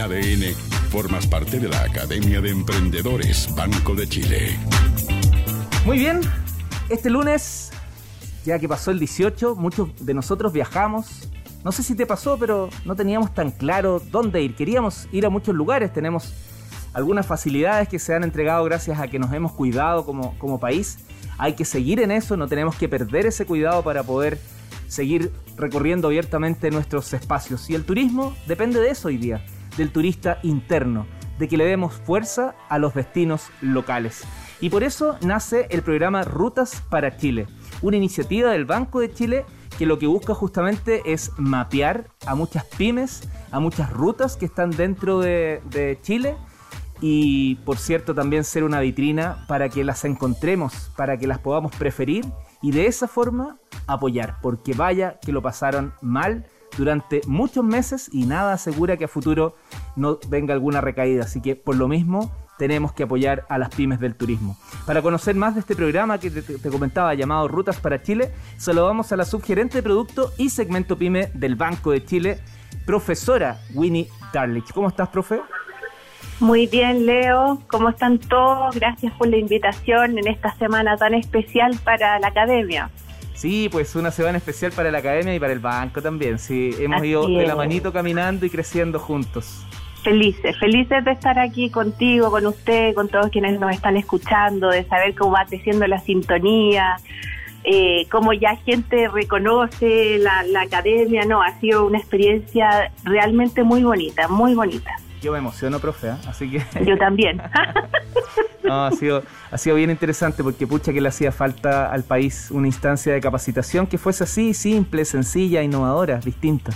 ADN, formas parte de la Academia de Emprendedores Banco de Chile. Muy bien, este lunes, ya que pasó el 18, muchos de nosotros viajamos. No sé si te pasó, pero no teníamos tan claro dónde ir. Queríamos ir a muchos lugares, tenemos algunas facilidades que se han entregado gracias a que nos hemos cuidado como, como país. Hay que seguir en eso, no tenemos que perder ese cuidado para poder seguir recorriendo abiertamente nuestros espacios. Y el turismo depende de eso hoy día, del turista interno, de que le demos fuerza a los destinos locales. Y por eso nace el programa Rutas para Chile, una iniciativa del Banco de Chile que lo que busca justamente es mapear a muchas pymes, a muchas rutas que están dentro de, Chile y por cierto también ser una vitrina para que las encontremos, para que las podamos preferir y de esa forma apoyar, porque vaya que lo pasaron mal durante muchos meses y nada asegura que a futuro no venga alguna recaída, así que por lo mismo tenemos que apoyar a las pymes del turismo. Para conocer más de este programa que te, comentaba llamado Rutas para Chile, saludamos a la subgerente de producto y segmento pyme del Banco de Chile, profesora Winnie Darlich. ¿Cómo estás, profe? Muy bien, Leo. ¿Cómo están todos? Gracias por la invitación en esta semana tan especial para la academia. Sí, pues una semana especial para la academia y para el banco también. Sí, hemos ido de la manito caminando y creciendo juntos. Felices, felices de estar aquí contigo, con usted, con todos quienes nos están escuchando, de saber cómo va creciendo la sintonía, eh, cómo ya gente reconoce la, la academia. No, ha sido una experiencia realmente muy bonita, muy bonita. Yo me emociono, profe, ¿eh? así que... Yo también. no, ha sido, ha sido bien interesante porque pucha que le hacía falta al país una instancia de capacitación que fuese así, simple, sencilla, innovadora, distinta.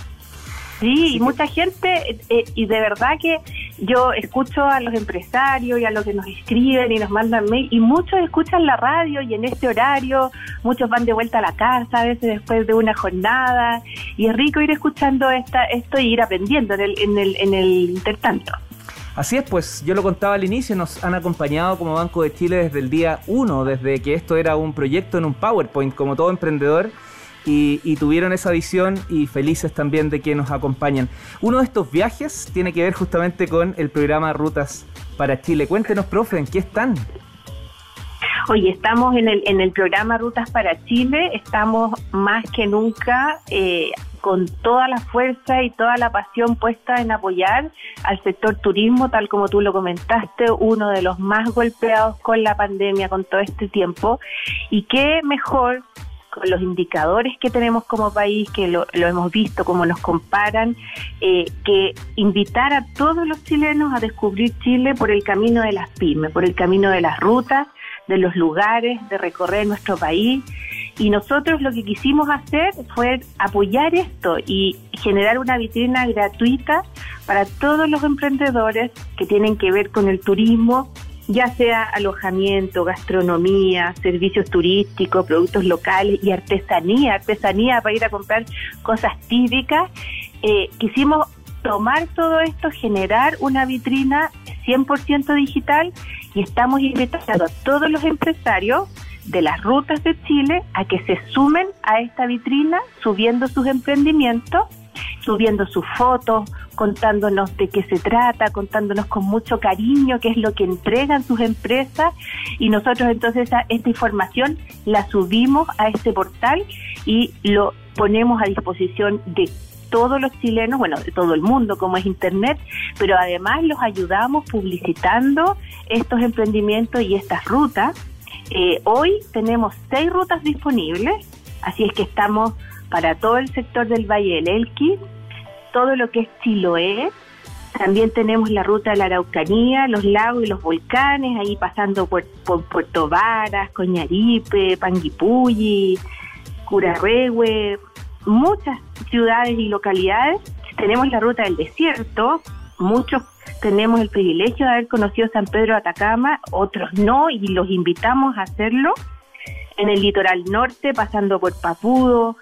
Sí, mucha gente, eh, y de verdad que yo escucho a los empresarios y a los que nos escriben y nos mandan mail, y muchos escuchan la radio y en este horario, muchos van de vuelta a la casa, a veces después de una jornada, y es rico ir escuchando esta, esto y ir aprendiendo en el, en el, en el intertanto. Así es, pues yo lo contaba al inicio, nos han acompañado como Banco de Chile desde el día 1, desde que esto era un proyecto en un PowerPoint, como todo emprendedor y, tuvieron esa visión y felices también de que nos acompañan. Uno de estos viajes tiene que ver justamente con el programa Rutas para Chile. Cuéntenos, profe, ¿en qué están? Oye, estamos en el, en el programa Rutas para Chile, estamos más que nunca eh, con toda la fuerza y toda la pasión puesta en apoyar al sector turismo, tal como tú lo comentaste, uno de los más golpeados con la pandemia, con todo este tiempo. Y qué mejor con los indicadores que tenemos como país, que lo, hemos visto, cómo nos comparan, eh, que invitar a todos los chilenos a descubrir Chile por el camino de las pymes, por el camino de las rutas, de los lugares, de recorrer nuestro país. Y nosotros lo que quisimos hacer fue apoyar esto y generar una vitrina gratuita para todos los emprendedores que tienen que ver con el turismo ya sea alojamiento, gastronomía, servicios turísticos, productos locales y artesanía, artesanía para ir a comprar cosas típicas, eh, quisimos tomar todo esto, generar una vitrina 100% digital y estamos invitando a todos los empresarios de las rutas de Chile a que se sumen a esta vitrina subiendo sus emprendimientos subiendo sus fotos, contándonos de qué se trata, contándonos con mucho cariño qué es lo que entregan sus empresas. Y nosotros entonces esta información la subimos a este portal y lo ponemos a disposición de todos los chilenos, bueno, de todo el mundo como es Internet, pero además los ayudamos publicitando estos emprendimientos y estas rutas. Eh, hoy tenemos seis rutas disponibles, así es que estamos para todo el sector del Valle del Elqui, todo lo que es Chiloé. También tenemos la ruta de la Araucanía, los lagos y los volcanes, ahí pasando por, Puerto Varas, Coñaripe, Panguipulli, Curarrehue, muchas ciudades y localidades. Tenemos la ruta del desierto, muchos tenemos el privilegio de haber conocido San Pedro de Atacama, otros no, y los invitamos a hacerlo en el litoral norte, pasando por Papudo,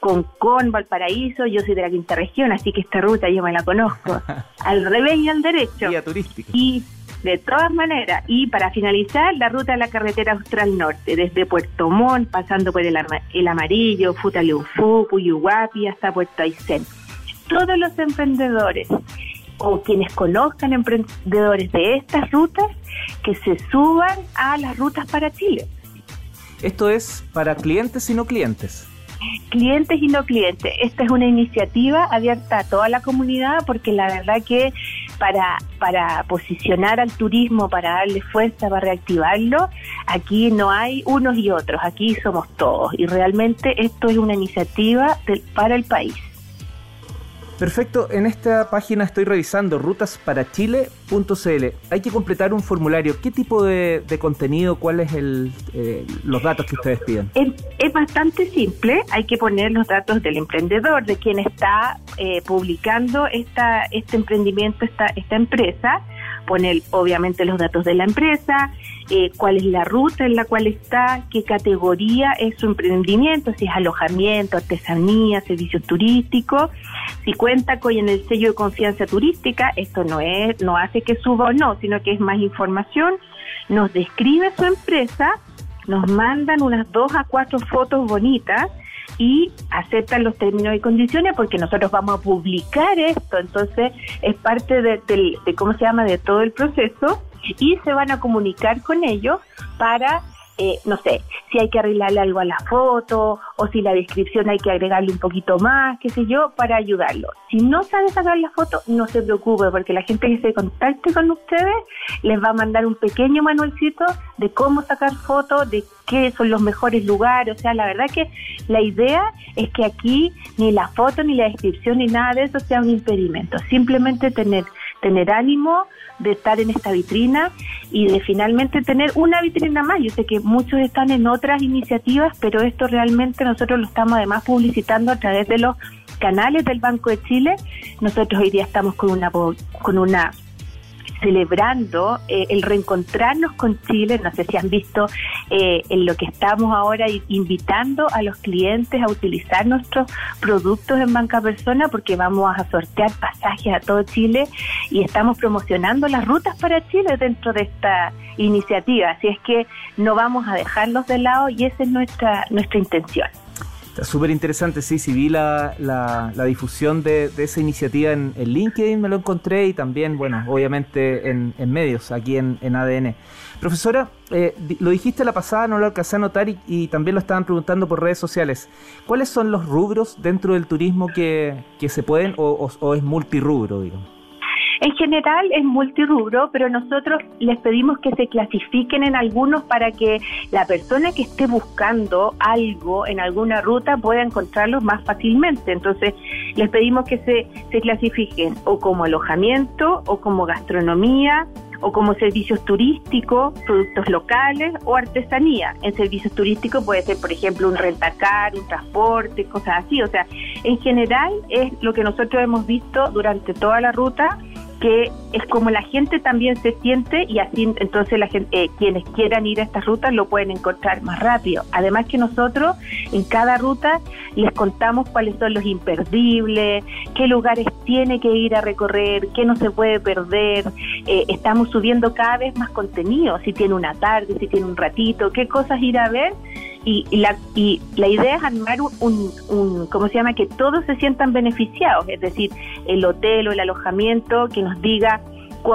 con Valparaíso, yo soy de la quinta región, así que esta ruta yo me la conozco al revés y al derecho. Y de todas maneras, y para finalizar, la ruta de la carretera austral norte, desde Puerto Montt, pasando por el, el Amarillo, Futaleufú, Puyuhuapi, hasta Puerto Aysén. Todos los emprendedores o quienes conozcan emprendedores de estas rutas que se suban a las rutas para Chile. Esto es para clientes y no clientes. Clientes y no clientes. Esta es una iniciativa abierta a toda la comunidad porque la verdad que para, para posicionar al turismo, para darle fuerza, para reactivarlo, aquí no hay unos y otros, aquí somos todos y realmente esto es una iniciativa para el país. Perfecto, en esta página estoy revisando rutasparachile.cl. Hay que completar un formulario. ¿Qué tipo de, contenido, cuáles el, eh, los datos que ustedes piden? Es, bastante simple, hay que poner los datos del emprendedor, de quien está eh, publicando esta, este emprendimiento, esta, esta empresa poner obviamente los datos de la empresa, eh, cuál es la ruta en la cual está, qué categoría es su emprendimiento, si es alojamiento, artesanía, servicios turísticos, si cuenta con el sello de confianza turística, esto no es, no hace que suba o no, sino que es más información, nos describe su empresa, nos mandan unas dos a cuatro fotos bonitas y aceptan los términos y condiciones porque nosotros vamos a publicar esto, entonces es parte de, de cómo se llama, de todo el proceso y se van a comunicar con ellos para eh, no sé, si hay que arreglarle algo a la foto o si la descripción hay que agregarle un poquito más, qué sé yo, para ayudarlo. Si no sabe sacar la foto, no se preocupe porque la gente que se contacte con ustedes les va a mandar un pequeño manualcito de cómo sacar fotos, de qué son los mejores lugares. O sea, la verdad que la idea es que aquí ni la foto, ni la descripción, ni nada de eso sea un impedimento. Simplemente tener, tener ánimo, de estar en esta vitrina y de finalmente tener una vitrina más. Yo sé que muchos están en otras iniciativas, pero esto realmente nosotros lo estamos además publicitando a través de los canales del Banco de Chile. Nosotros hoy día estamos con una con una celebrando eh, el reencontrarnos con Chile. No sé si han visto eh, en lo que estamos ahora invitando a los clientes a utilizar nuestros productos en Banca Persona porque vamos a sortear pasajes a todo Chile y estamos promocionando las rutas para Chile dentro de esta iniciativa. Así es que no vamos a dejarlos de lado y esa es nuestra, nuestra intención. Está súper interesante, sí, sí vi la, la, difusión de, esa iniciativa en, LinkedIn, me lo encontré y también, bueno, obviamente en, medios, aquí en, ADN. Profesora, eh, lo dijiste la pasada, no lo alcancé a notar y, también lo estaban preguntando por redes sociales. ¿Cuáles son los rubros dentro del turismo que, que se pueden o es multirrubro, digamos? En general es multirubro, pero nosotros les pedimos que se clasifiquen en algunos para que la persona que esté buscando algo en alguna ruta pueda encontrarlos más fácilmente. Entonces, les pedimos que se, se clasifiquen o como alojamiento o como gastronomía o como servicios turísticos, productos locales o artesanía. En servicios turísticos puede ser, por ejemplo, un rentacar, un transporte, cosas así. O sea, en general es lo que nosotros hemos visto durante toda la ruta que es como la gente también se siente y así entonces la gente, eh, quienes quieran ir a estas rutas lo pueden encontrar más rápido. Además que nosotros en cada ruta les contamos cuáles son los imperdibles, qué lugares tiene que ir a recorrer, qué no se puede perder. Eh, estamos subiendo cada vez más contenido, si tiene una tarde, si tiene un ratito, qué cosas ir a ver y, la, y la idea es armar un, un, ¿cómo se llama? Que todos se sientan beneficiados, es decir, el hotel o el alojamiento que nos diga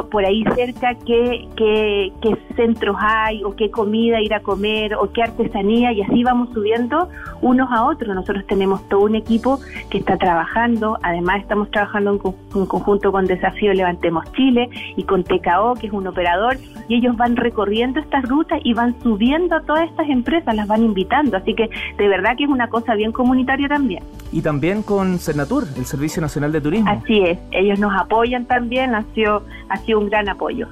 por ahí cerca qué, qué, qué, centros hay o qué comida ir a comer o qué artesanía y así vamos subiendo unos a otros. Nosotros tenemos todo un equipo que está trabajando, además estamos trabajando en, conjunto con Desafío Levantemos Chile y con TKO, que es un operador, y ellos van recorriendo estas rutas y van subiendo a todas estas empresas, las van invitando, así que de verdad que es una cosa bien comunitaria también. Y también con Cernatur, el Servicio Nacional de Turismo. Así es, ellos nos apoyan también, ha sido sido un gran apoyo.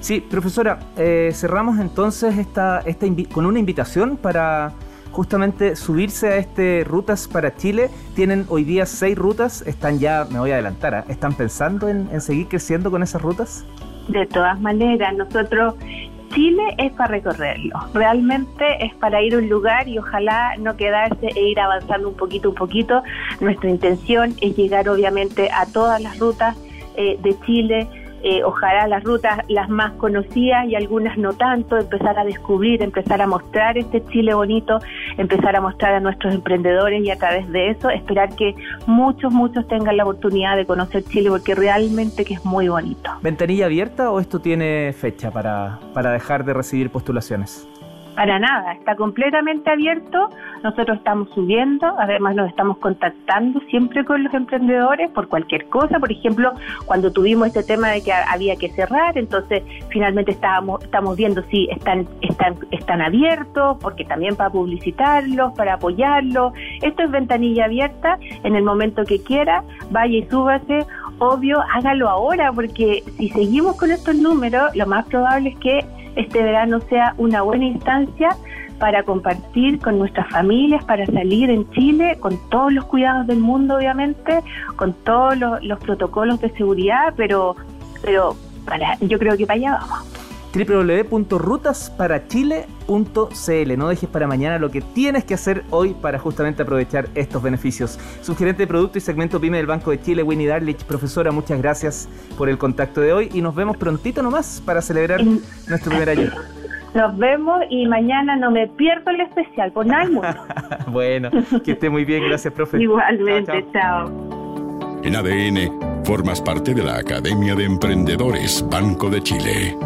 Sí, profesora, eh, cerramos entonces esta, esta con una invitación para justamente subirse a este Rutas para Chile. Tienen hoy día seis rutas, están ya, me voy a adelantar, ¿ah? ¿están pensando en, seguir creciendo con esas rutas? De todas maneras, nosotros Chile es para recorrerlo, realmente es para ir a un lugar y ojalá no quedarse e ir avanzando un poquito, un poquito. Nuestra intención es llegar obviamente a todas las rutas eh, de Chile, eh, ojalá las rutas las más conocidas y algunas no tanto, empezar a descubrir, empezar a mostrar este Chile bonito, empezar a mostrar a nuestros emprendedores y a través de eso esperar que muchos, muchos tengan la oportunidad de conocer Chile porque realmente que es muy bonito. ¿Ventanilla abierta o esto tiene fecha para, para dejar de recibir postulaciones? Para nada, está completamente abierto. Nosotros estamos subiendo, además nos estamos contactando siempre con los emprendedores por cualquier cosa. Por ejemplo, cuando tuvimos este tema de que había que cerrar, entonces finalmente estábamos estamos viendo si están están están abiertos, porque también para publicitarlos, para apoyarlos. Esto es ventanilla abierta. En el momento que quiera, vaya y súbase. Obvio, hágalo ahora, porque si seguimos con estos números, lo más probable es que este verano sea una buena instancia para compartir con nuestras familias, para salir en Chile con todos los cuidados del mundo, obviamente, con todos los, protocolos de seguridad, pero, pero para, yo creo que para allá vamos www.rutasparachile.cl. No dejes para mañana lo que tienes que hacer hoy para justamente aprovechar estos beneficios. Subgerente de Producto y Segmento PYME del Banco de Chile, Winnie Darlich. Profesora, muchas gracias por el contacto de hoy y nos vemos prontito nomás para celebrar nuestro primer año. Nos vemos y mañana no me pierdo el especial nada bueno, que esté muy bien. Gracias, profe. Igualmente, chao. En ADN, formas parte de la Academia de Emprendedores Banco de Chile.